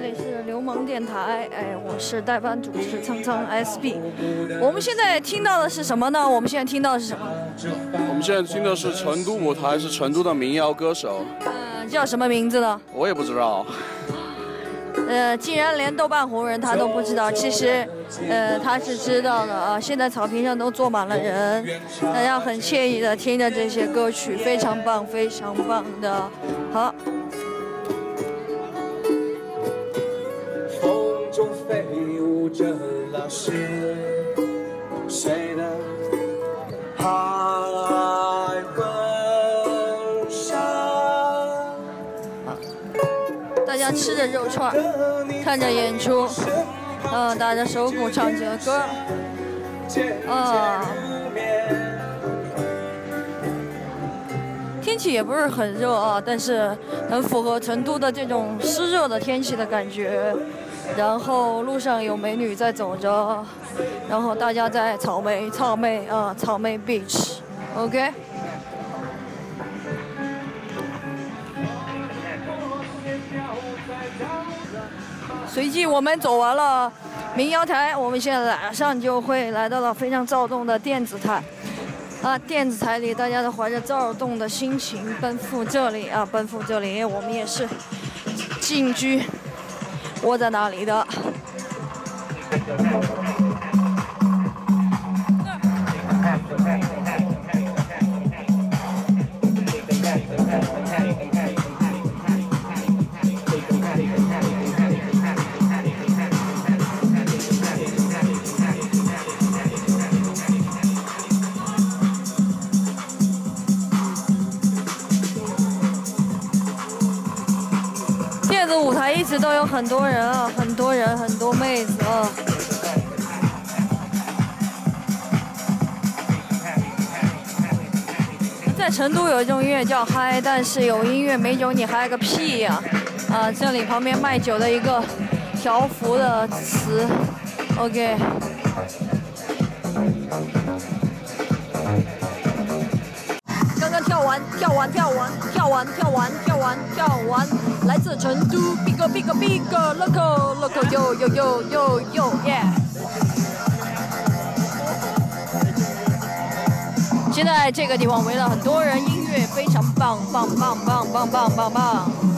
这里是流氓电台，哎，我是代班主持苍苍 SB。我们现在听到的是什么呢？我们现在听到的是什么？我们现在听的是成都舞台，是成都的民谣歌手。嗯，叫什么名字呢？我也不知道。呃，竟然连豆瓣红人他都不知道，其实，呃，他是知道的啊。现在草坪上都坐满了人，大家很惬意的听着这些歌曲，非常棒，非常棒的。好。着老师，谁的海纹上？大家吃着肉串，看着演出，嗯，打着手鼓唱着歌，啊，天气也不是很热啊，但是很符合成都的这种湿热的天气的感觉。然后路上有美女在走着，然后大家在草莓草莓啊草莓 beach，OK。随即我们走完了民谣台，我们现在马上就会来到了非常躁动的电子台，啊，电子台里大家都怀着躁动的心情奔赴这里啊，奔赴这里，我们也是进居。窝在哪里的？一直都有很多人啊，很多人，很多妹子啊。在成都有一种音乐叫嗨，但是有音乐没酒你嗨个屁呀！啊，这里旁边卖酒的一个条幅的词，OK。跳完，跳完，跳完，跳完，跳完，跳完，来自成都，big big big local local yo yo yo yo yo yeah。现在这个地方围了很多人，音乐非常棒棒棒棒棒棒棒棒。